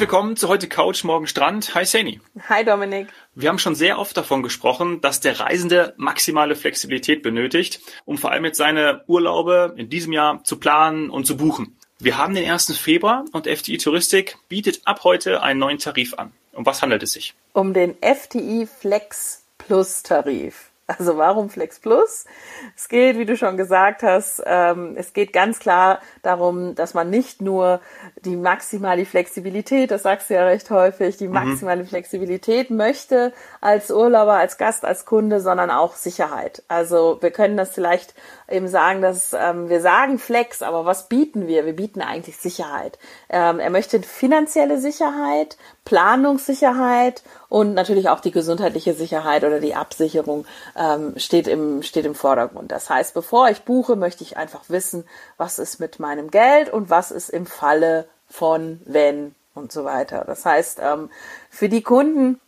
Herzlich willkommen zu heute Couch, morgen Strand. Hi Sani. Hi Dominik. Wir haben schon sehr oft davon gesprochen, dass der Reisende maximale Flexibilität benötigt, um vor allem jetzt seine Urlaube in diesem Jahr zu planen und zu buchen. Wir haben den 1. Februar und FTI Touristik bietet ab heute einen neuen Tarif an. Um was handelt es sich? Um den FTI Flex Plus Tarif. Also warum Flex Plus? Es geht, wie du schon gesagt hast, ähm, es geht ganz klar darum, dass man nicht nur die maximale Flexibilität, das sagst du ja recht häufig, die mhm. maximale mhm. Flexibilität möchte als Urlauber, als Gast, als Kunde, sondern auch Sicherheit. Also wir können das vielleicht eben sagen, dass ähm, wir sagen Flex, aber was bieten wir? Wir bieten eigentlich Sicherheit. Ähm, er möchte finanzielle Sicherheit, Planungssicherheit und natürlich auch die gesundheitliche Sicherheit oder die Absicherung ähm, steht, im, steht im Vordergrund. Das heißt, bevor ich buche, möchte ich einfach wissen, was ist mit meinem Geld und was ist im Falle von, wenn und so weiter. Das heißt, ähm, für die Kunden,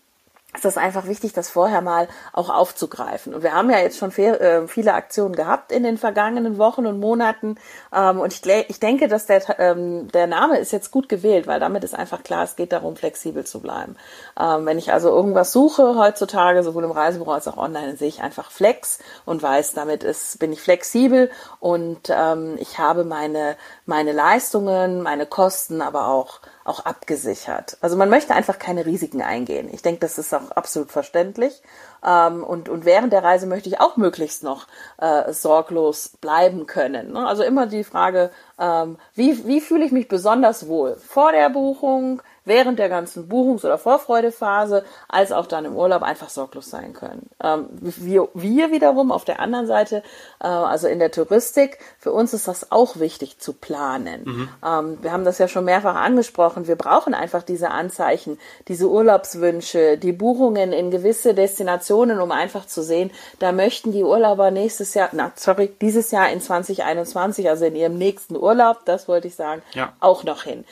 ist das einfach wichtig, das vorher mal auch aufzugreifen. Und wir haben ja jetzt schon äh, viele Aktionen gehabt in den vergangenen Wochen und Monaten. Ähm, und ich, denke, dass der, ähm, der Name ist jetzt gut gewählt, weil damit ist einfach klar, es geht darum, flexibel zu bleiben. Ähm, wenn ich also irgendwas suche heutzutage, sowohl im Reisebüro als auch online, sehe ich einfach Flex und weiß, damit ist, bin ich flexibel und ich habe meine, meine Leistungen, meine Kosten, aber auch auch abgesichert. Also man möchte einfach keine Risiken eingehen. Ich denke, das ist auch absolut verständlich. Ähm, und, und während der Reise möchte ich auch möglichst noch äh, sorglos bleiben können. Ne? Also immer die Frage, ähm, wie, wie fühle ich mich besonders wohl? Vor der Buchung, während der ganzen Buchungs- oder Vorfreudephase als auch dann im Urlaub einfach sorglos sein können. Ähm, wir, wir wiederum auf der anderen Seite, äh, also in der Touristik, für uns ist das auch wichtig zu planen. Mhm. Ähm, wir haben das ja schon mehrfach angesprochen. Wir brauchen einfach diese Anzeichen, diese Urlaubswünsche, die Buchungen in gewisse Destinationen, um einfach zu sehen, da möchten die Urlauber nächstes Jahr, na, sorry, dieses Jahr in 2021, also in ihrem nächsten Urlaub, das wollte ich sagen, ja. auch noch hin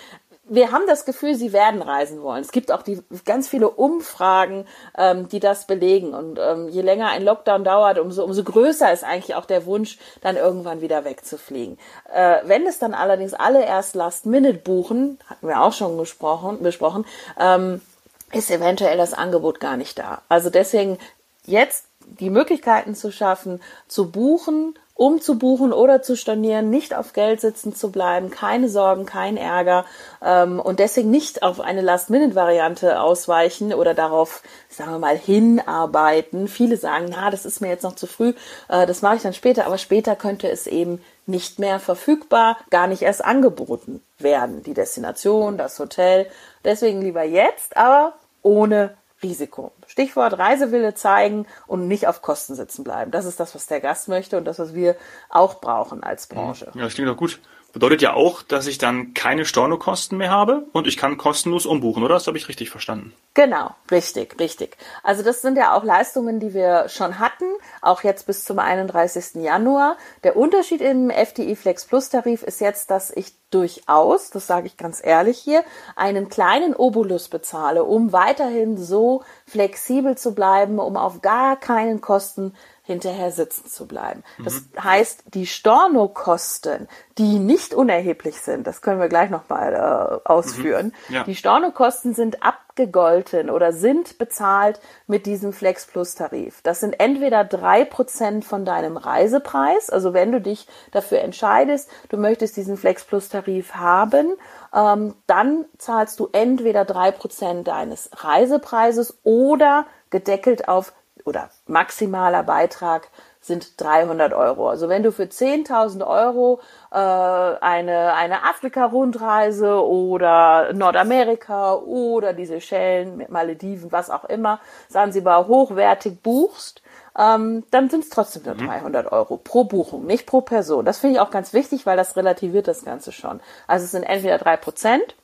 wir haben das Gefühl, sie werden reisen wollen. Es gibt auch die, ganz viele Umfragen, ähm, die das belegen. Und ähm, je länger ein Lockdown dauert, umso, umso größer ist eigentlich auch der Wunsch, dann irgendwann wieder wegzufliegen. Äh, wenn es dann allerdings alle erst Last Minute buchen, hatten wir auch schon gesprochen, besprochen, ähm, ist eventuell das Angebot gar nicht da. Also deswegen jetzt die Möglichkeiten zu schaffen, zu buchen umzubuchen oder zu stornieren, nicht auf Geld sitzen zu bleiben, keine Sorgen, kein Ärger ähm, und deswegen nicht auf eine Last-Minute-Variante ausweichen oder darauf, sagen wir mal, hinarbeiten. Viele sagen, na, das ist mir jetzt noch zu früh, äh, das mache ich dann später, aber später könnte es eben nicht mehr verfügbar, gar nicht erst angeboten werden, die Destination, das Hotel. Deswegen lieber jetzt, aber ohne Risiko. Stichwort Reisewille zeigen und nicht auf Kosten sitzen bleiben. Das ist das, was der Gast möchte und das, was wir auch brauchen als Branche. Ja, das klingt doch gut. Bedeutet ja auch, dass ich dann keine Stornokosten mehr habe und ich kann kostenlos umbuchen, oder? Das habe ich richtig verstanden. Genau, richtig, richtig. Also das sind ja auch Leistungen, die wir schon hatten, auch jetzt bis zum 31. Januar. Der Unterschied im FDI Flex Plus Tarif ist jetzt, dass ich durchaus, das sage ich ganz ehrlich hier, einen kleinen Obolus bezahle, um weiterhin so flexibel zu bleiben, um auf gar keinen Kosten hinterher sitzen zu bleiben. Das mhm. heißt, die Stornokosten, die nicht unerheblich sind, das können wir gleich nochmal äh, ausführen, mhm. ja. die Stornokosten sind abgegolten oder sind bezahlt mit diesem Flex Plus Tarif. Das sind entweder drei Prozent von deinem Reisepreis, also wenn du dich dafür entscheidest, du möchtest diesen Flex Plus Tarif haben, ähm, dann zahlst du entweder drei Prozent deines Reisepreises oder gedeckelt auf oder maximaler Beitrag sind 300 Euro. Also wenn du für 10.000 Euro äh, eine, eine Afrika-Rundreise oder Nordamerika oder die Seychellen mit Malediven, was auch immer, Sansibar hochwertig buchst, ähm, dann sind es trotzdem nur 300 mhm. Euro pro Buchung, nicht pro Person. Das finde ich auch ganz wichtig, weil das relativiert das Ganze schon. Also es sind entweder drei Prozent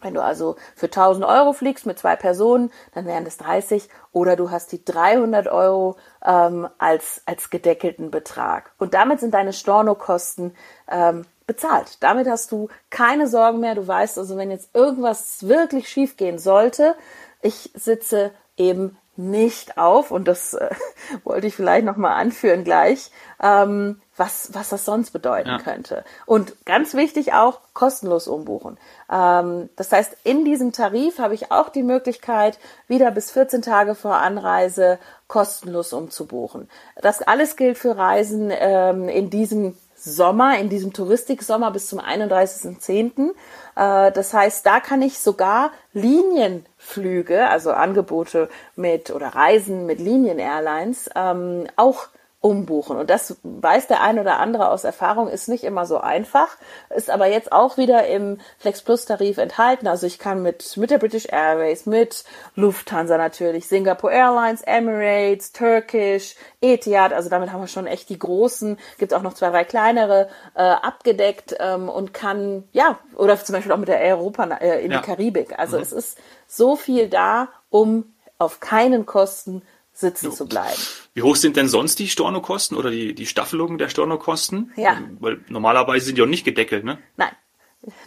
wenn du also für 1000 Euro fliegst mit zwei Personen, dann wären das 30 oder du hast die 300 Euro ähm, als, als gedeckelten Betrag. Und damit sind deine Stornokosten ähm, bezahlt. Damit hast du keine Sorgen mehr. Du weißt also, wenn jetzt irgendwas wirklich schiefgehen sollte, ich sitze eben nicht auf, und das äh, wollte ich vielleicht nochmal anführen gleich, ähm, was, was das sonst bedeuten ja. könnte. Und ganz wichtig auch, kostenlos umbuchen. Ähm, das heißt, in diesem Tarif habe ich auch die Möglichkeit, wieder bis 14 Tage vor Anreise kostenlos umzubuchen. Das alles gilt für Reisen ähm, in diesem Sommer, in diesem Touristiksommer bis zum 31.10. Äh, das heißt, da kann ich sogar Linienflüge, also Angebote mit oder Reisen mit Linien-Airlines ähm, auch umbuchen. Und das weiß der ein oder andere aus Erfahrung, ist nicht immer so einfach, ist aber jetzt auch wieder im Flex Plus Tarif enthalten. Also ich kann mit, mit der British Airways, mit Lufthansa natürlich, Singapore Airlines, Emirates, Turkish, Etihad, also damit haben wir schon echt die großen, gibt auch noch zwei, drei kleinere äh, abgedeckt ähm, und kann, ja, oder zum Beispiel auch mit der Europa äh, in ja. die Karibik. Also mhm. es ist so viel da, um auf keinen Kosten sitzen jo. zu bleiben. Wie hoch sind denn sonst die Stornokosten oder die, die Staffelungen der Stornokosten? Ja. Weil normalerweise sind die auch nicht gedeckelt, ne? Nein.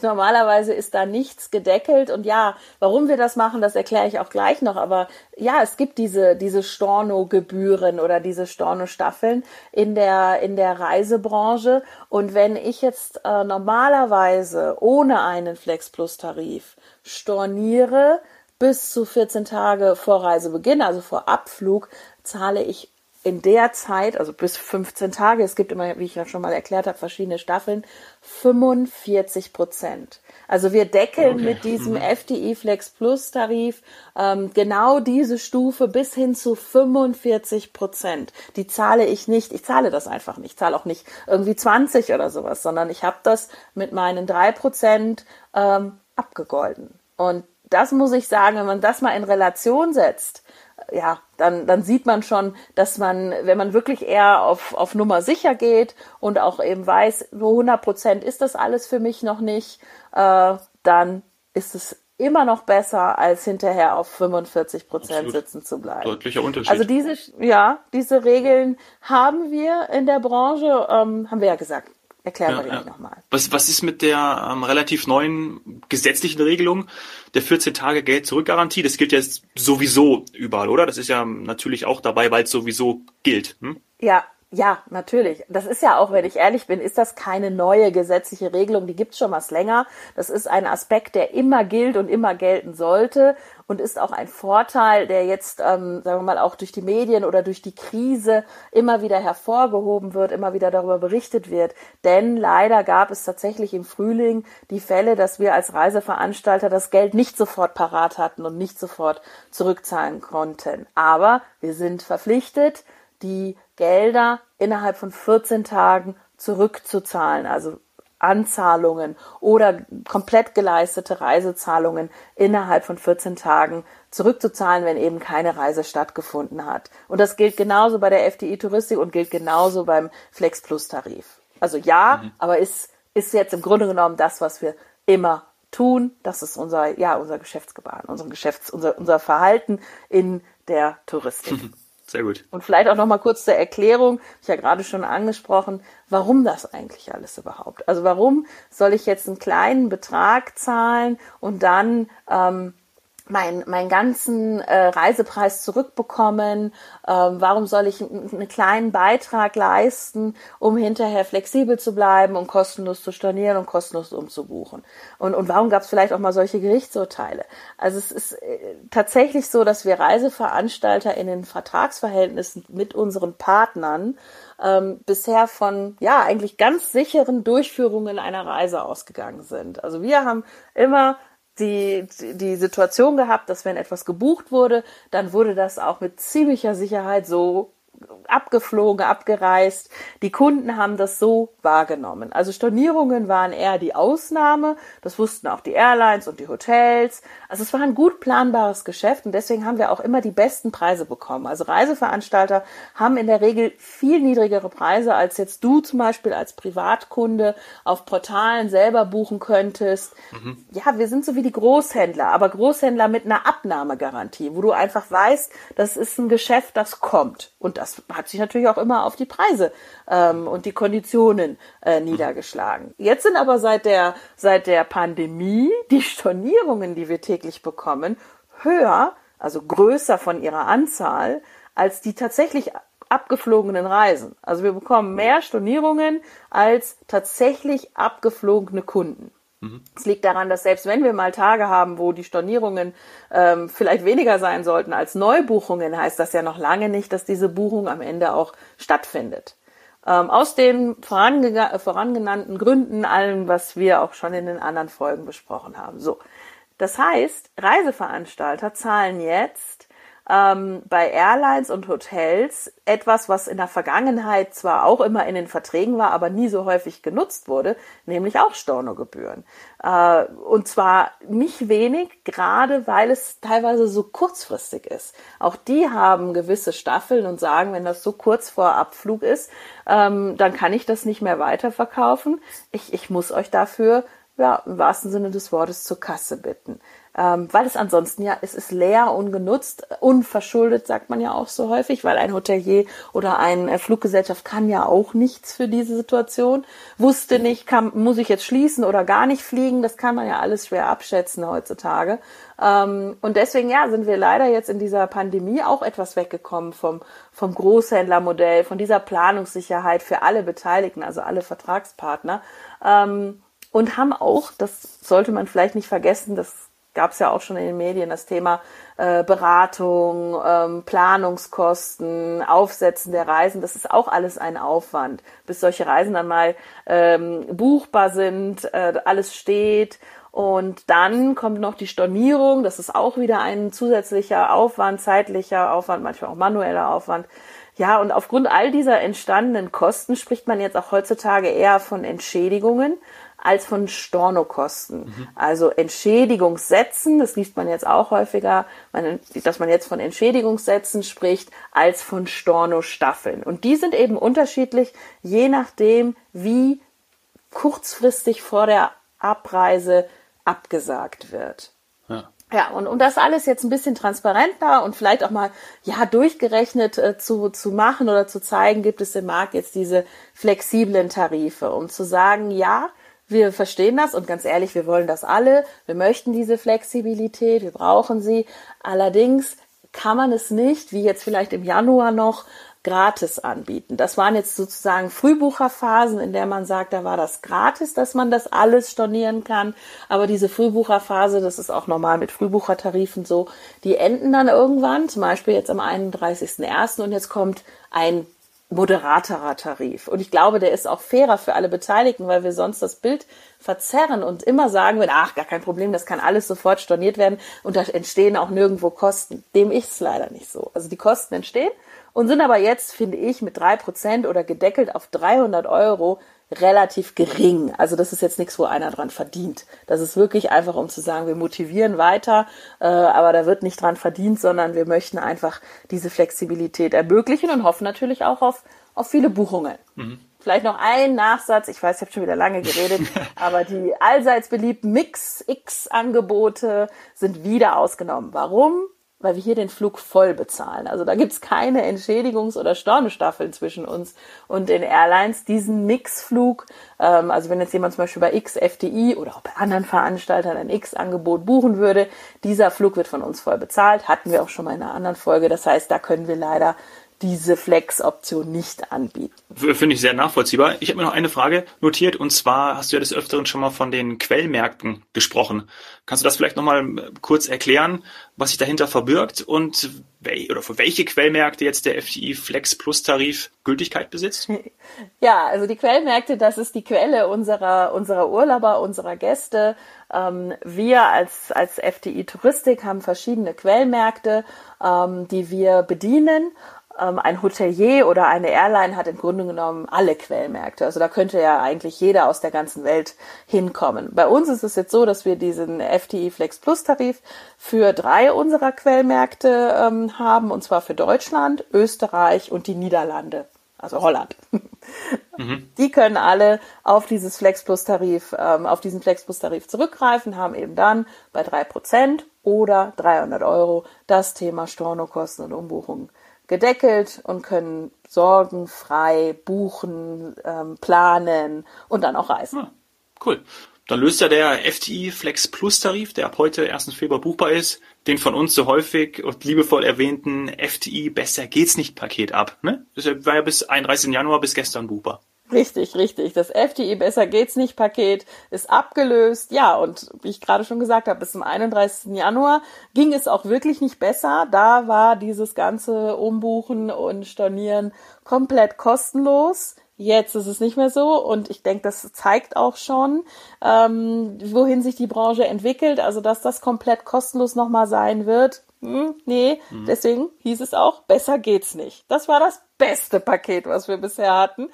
Normalerweise ist da nichts gedeckelt und ja, warum wir das machen, das erkläre ich auch gleich noch. Aber ja, es gibt diese diese Storno-Gebühren oder diese Storno-Staffeln in der in der Reisebranche und wenn ich jetzt äh, normalerweise ohne einen Flex Plus Tarif storniere, bis zu 14 Tage vor Reisebeginn, also vor Abflug, zahle ich in der Zeit, also bis 15 Tage, es gibt immer, wie ich ja schon mal erklärt habe, verschiedene Staffeln, 45 Prozent. Also wir deckeln okay. mit diesem mhm. FDI Flex Plus Tarif ähm, genau diese Stufe bis hin zu 45 Prozent. Die zahle ich nicht, ich zahle das einfach nicht, ich zahle auch nicht irgendwie 20 oder sowas, sondern ich habe das mit meinen drei Prozent ähm, abgegolten. Und das muss ich sagen, wenn man das mal in Relation setzt, ja, dann, dann sieht man schon, dass man, wenn man wirklich eher auf, auf Nummer sicher geht und auch eben weiß, nur 100 Prozent ist das alles für mich noch nicht, äh, dann ist es immer noch besser, als hinterher auf 45 Prozent sitzen zu bleiben. Deutlicher Unterschied. Also diese, ja, diese Regeln haben wir in der Branche, ähm, haben wir ja gesagt, Erklären ja, wir gleich ja. nochmal. Was, was ist mit der ähm, relativ neuen gesetzlichen Regelung der 14 Tage Geld-Zurück-Garantie? Das gilt jetzt sowieso überall, oder? Das ist ja natürlich auch dabei, weil es sowieso gilt. Hm? Ja, ja, natürlich. Das ist ja auch, wenn ich ehrlich bin, ist das keine neue gesetzliche Regelung, die gibt's schon was länger. Das ist ein Aspekt, der immer gilt und immer gelten sollte und ist auch ein Vorteil, der jetzt, ähm, sagen wir mal, auch durch die Medien oder durch die Krise immer wieder hervorgehoben wird, immer wieder darüber berichtet wird. Denn leider gab es tatsächlich im Frühling die Fälle, dass wir als Reiseveranstalter das Geld nicht sofort parat hatten und nicht sofort zurückzahlen konnten. Aber wir sind verpflichtet, die Gelder innerhalb von 14 Tagen zurückzuzahlen, also Anzahlungen oder komplett geleistete Reisezahlungen innerhalb von 14 Tagen zurückzuzahlen, wenn eben keine Reise stattgefunden hat. Und das gilt genauso bei der FDI Touristik und gilt genauso beim Flex Plus Tarif. Also ja, mhm. aber ist, ist jetzt im Grunde genommen das, was wir immer tun. Das ist unser, ja, unser Geschäftsgebaren, unser Geschäfts, unser, unser Verhalten in der Touristik. Sehr gut. Und vielleicht auch noch mal kurz zur Erklärung, ich ja gerade schon angesprochen, warum das eigentlich alles überhaupt? Also warum soll ich jetzt einen kleinen Betrag zahlen und dann ähm, mein, meinen ganzen äh, Reisepreis zurückbekommen? Ähm, warum soll ich einen kleinen Beitrag leisten, um hinterher flexibel zu bleiben und kostenlos zu stornieren und kostenlos umzubuchen? Und, und warum gab es vielleicht auch mal solche Gerichtsurteile? Also es ist äh, tatsächlich so, dass wir Reiseveranstalter in den Vertragsverhältnissen mit unseren Partnern ähm, bisher von ja eigentlich ganz sicheren Durchführungen einer Reise ausgegangen sind. Also wir haben immer die, die Situation gehabt, dass wenn etwas gebucht wurde, dann wurde das auch mit ziemlicher Sicherheit so abgeflogen, abgereist. Die Kunden haben das so wahrgenommen. Also Stornierungen waren eher die Ausnahme. Das wussten auch die Airlines und die Hotels. Also es war ein gut planbares Geschäft und deswegen haben wir auch immer die besten Preise bekommen. Also Reiseveranstalter haben in der Regel viel niedrigere Preise, als jetzt du zum Beispiel als Privatkunde auf Portalen selber buchen könntest. Mhm. Ja, wir sind so wie die Großhändler, aber Großhändler mit einer Abnahmegarantie, wo du einfach weißt, das ist ein Geschäft, das kommt. Und das hat sich natürlich auch immer auf die Preise ähm, und die Konditionen äh, niedergeschlagen. Jetzt sind aber seit der, seit der Pandemie die Stornierungen, die wir täglich bekommen, höher also größer von ihrer Anzahl als die tatsächlich abgeflogenen Reisen. Also wir bekommen mehr Stornierungen als tatsächlich abgeflogene Kunden. Es liegt daran, dass selbst wenn wir mal Tage haben, wo die Stornierungen ähm, vielleicht weniger sein sollten als Neubuchungen, heißt das ja noch lange nicht, dass diese Buchung am Ende auch stattfindet. Ähm, aus den vorangenannten Gründen, allem, was wir auch schon in den anderen Folgen besprochen haben. So. Das heißt, Reiseveranstalter zahlen jetzt ähm, bei Airlines und Hotels etwas, was in der Vergangenheit zwar auch immer in den Verträgen war, aber nie so häufig genutzt wurde, nämlich auch Stornogebühren. Äh, und zwar nicht wenig, gerade weil es teilweise so kurzfristig ist. Auch die haben gewisse Staffeln und sagen, wenn das so kurz vor Abflug ist, ähm, dann kann ich das nicht mehr weiterverkaufen. Ich, ich muss euch dafür ja, im wahrsten Sinne des Wortes zur Kasse bitten ähm, weil es ansonsten ja, es ist leer, ungenutzt, unverschuldet, sagt man ja auch so häufig, weil ein Hotelier oder eine Fluggesellschaft kann ja auch nichts für diese Situation. Wusste nicht, kann, muss ich jetzt schließen oder gar nicht fliegen, das kann man ja alles schwer abschätzen heutzutage. Ähm, und deswegen, ja, sind wir leider jetzt in dieser Pandemie auch etwas weggekommen vom, vom Großhändlermodell, von dieser Planungssicherheit für alle Beteiligten, also alle Vertragspartner. Ähm, und haben auch, das sollte man vielleicht nicht vergessen, das gab es ja auch schon in den Medien das Thema äh, Beratung, ähm, Planungskosten, Aufsetzen der Reisen. Das ist auch alles ein Aufwand, bis solche Reisen dann mal ähm, buchbar sind, äh, alles steht. Und dann kommt noch die Stornierung. Das ist auch wieder ein zusätzlicher Aufwand, zeitlicher Aufwand, manchmal auch manueller Aufwand. Ja, und aufgrund all dieser entstandenen Kosten spricht man jetzt auch heutzutage eher von Entschädigungen als von Stornokosten. Mhm. Also Entschädigungssätzen, das liest man jetzt auch häufiger, dass man jetzt von Entschädigungssätzen spricht, als von Stornostaffeln. Und die sind eben unterschiedlich, je nachdem, wie kurzfristig vor der Abreise abgesagt wird. Ja. Ja, und um das alles jetzt ein bisschen transparenter und vielleicht auch mal ja durchgerechnet äh, zu, zu machen oder zu zeigen, gibt es im Markt jetzt diese flexiblen Tarife, um zu sagen, ja, wir verstehen das und ganz ehrlich, wir wollen das alle. Wir möchten diese Flexibilität, wir brauchen sie. Allerdings kann man es nicht, wie jetzt vielleicht im Januar noch, gratis anbieten. Das waren jetzt sozusagen Frühbucherphasen, in der man sagt, da war das gratis, dass man das alles stornieren kann. Aber diese Frühbucherphase, das ist auch normal mit Frühbuchertarifen so, die enden dann irgendwann, zum Beispiel jetzt am 31.01. und jetzt kommt ein moderaterer Tarif. Und ich glaube, der ist auch fairer für alle Beteiligten, weil wir sonst das Bild verzerren und immer sagen würden, ach, gar kein Problem, das kann alles sofort storniert werden und da entstehen auch nirgendwo Kosten. Dem ist es leider nicht so. Also die Kosten entstehen und sind aber jetzt, finde ich, mit drei Prozent oder gedeckelt auf 300 Euro relativ gering. Also das ist jetzt nichts, wo einer dran verdient. Das ist wirklich einfach, um zu sagen, wir motivieren weiter, äh, aber da wird nicht dran verdient, sondern wir möchten einfach diese Flexibilität ermöglichen und hoffen natürlich auch auf, auf viele Buchungen. Mhm. Vielleicht noch ein Nachsatz, ich weiß, ich habe schon wieder lange geredet, aber die allseits beliebten Mix-X-Angebote sind wieder ausgenommen. Warum? Weil wir hier den Flug voll bezahlen. Also da gibt's keine Entschädigungs- oder Stornostaffeln zwischen uns und den Airlines. Diesen Mixflug, ähm, also wenn jetzt jemand zum Beispiel bei X FDI oder auch bei anderen Veranstaltern ein X-Angebot buchen würde, dieser Flug wird von uns voll bezahlt. Hatten wir auch schon mal in einer anderen Folge. Das heißt, da können wir leider diese Flex-Option nicht anbieten. Finde ich sehr nachvollziehbar. Ich habe mir noch eine Frage notiert und zwar hast du ja des Öfteren schon mal von den Quellmärkten gesprochen. Kannst du das vielleicht nochmal äh, kurz erklären, was sich dahinter verbirgt und oder für welche Quellmärkte jetzt der FTI Flex Plus Tarif Gültigkeit besitzt? Ja, also die Quellmärkte, das ist die Quelle unserer, unserer Urlauber, unserer Gäste. Ähm, wir als, als FTI Touristik haben verschiedene Quellmärkte, ähm, die wir bedienen ein Hotelier oder eine Airline hat im Grunde genommen alle Quellmärkte. Also da könnte ja eigentlich jeder aus der ganzen Welt hinkommen. Bei uns ist es jetzt so, dass wir diesen FTI Flex Plus Tarif für drei unserer Quellmärkte ähm, haben, und zwar für Deutschland, Österreich und die Niederlande, also Holland. Mhm. Die können alle auf dieses Flex Plus Tarif, ähm, auf diesen Flex Plus Tarif zurückgreifen, haben eben dann bei drei Prozent oder 300 Euro das Thema Stornokosten und Umbuchungen gedeckelt und können sorgenfrei buchen, ähm, planen und dann auch reisen. Ah, cool. Dann löst ja der FTI Flex Plus Tarif, der ab heute 1. Februar buchbar ist, den von uns so häufig und liebevoll erwähnten FTI Besser geht's nicht Paket ab. Ne? Das war ja bis 31. Januar bis gestern buchbar. Richtig, richtig. Das FTI Besser geht's nicht Paket ist abgelöst. Ja, und wie ich gerade schon gesagt habe, bis zum 31. Januar ging es auch wirklich nicht besser. Da war dieses ganze Umbuchen und Stornieren komplett kostenlos. Jetzt ist es nicht mehr so und ich denke, das zeigt auch schon, ähm, wohin sich die Branche entwickelt. Also, dass das komplett kostenlos nochmal sein wird. Hm, nee, mhm. deswegen hieß es auch, besser geht's nicht. Das war das beste Paket, was wir bisher hatten.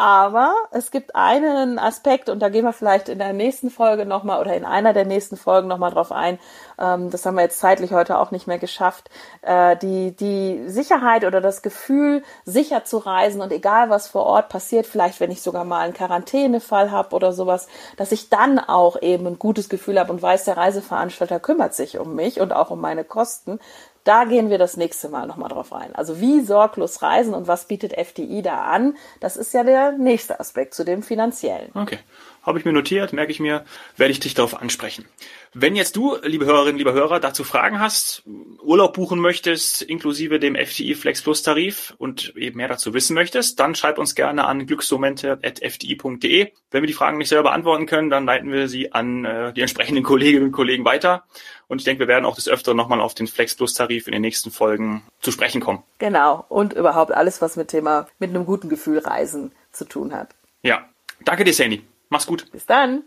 Aber es gibt einen Aspekt, und da gehen wir vielleicht in der nächsten Folge nochmal oder in einer der nächsten Folgen nochmal drauf ein. Ähm, das haben wir jetzt zeitlich heute auch nicht mehr geschafft. Äh, die, die Sicherheit oder das Gefühl, sicher zu reisen und egal was vor Ort passiert, vielleicht wenn ich sogar mal einen Quarantänefall habe oder sowas, dass ich dann auch eben ein gutes Gefühl habe und weiß, der Reiseveranstalter kümmert sich um mich und auch um meine Kosten. Da gehen wir das nächste Mal nochmal drauf ein. Also wie sorglos reisen und was bietet FDI da an? Das ist ja der nächste Aspekt zu dem finanziellen. Okay. Habe ich mir notiert, merke ich mir, werde ich dich darauf ansprechen. Wenn jetzt du, liebe Hörerinnen, liebe Hörer, dazu Fragen hast, Urlaub buchen möchtest, inklusive dem FTI Flex Plus Tarif und eben mehr dazu wissen möchtest, dann schreib uns gerne an glücksmomente.fdi.de. Wenn wir die Fragen nicht selber beantworten können, dann leiten wir sie an äh, die entsprechenden Kolleginnen und Kollegen weiter. Und ich denke, wir werden auch des Öfteren nochmal auf den Flex Plus Tarif in den nächsten Folgen zu sprechen kommen. Genau. Und überhaupt alles, was mit Thema, mit einem guten Gefühl Reisen zu tun hat. Ja. Danke dir, Sandy. Mach's gut. Bis dann.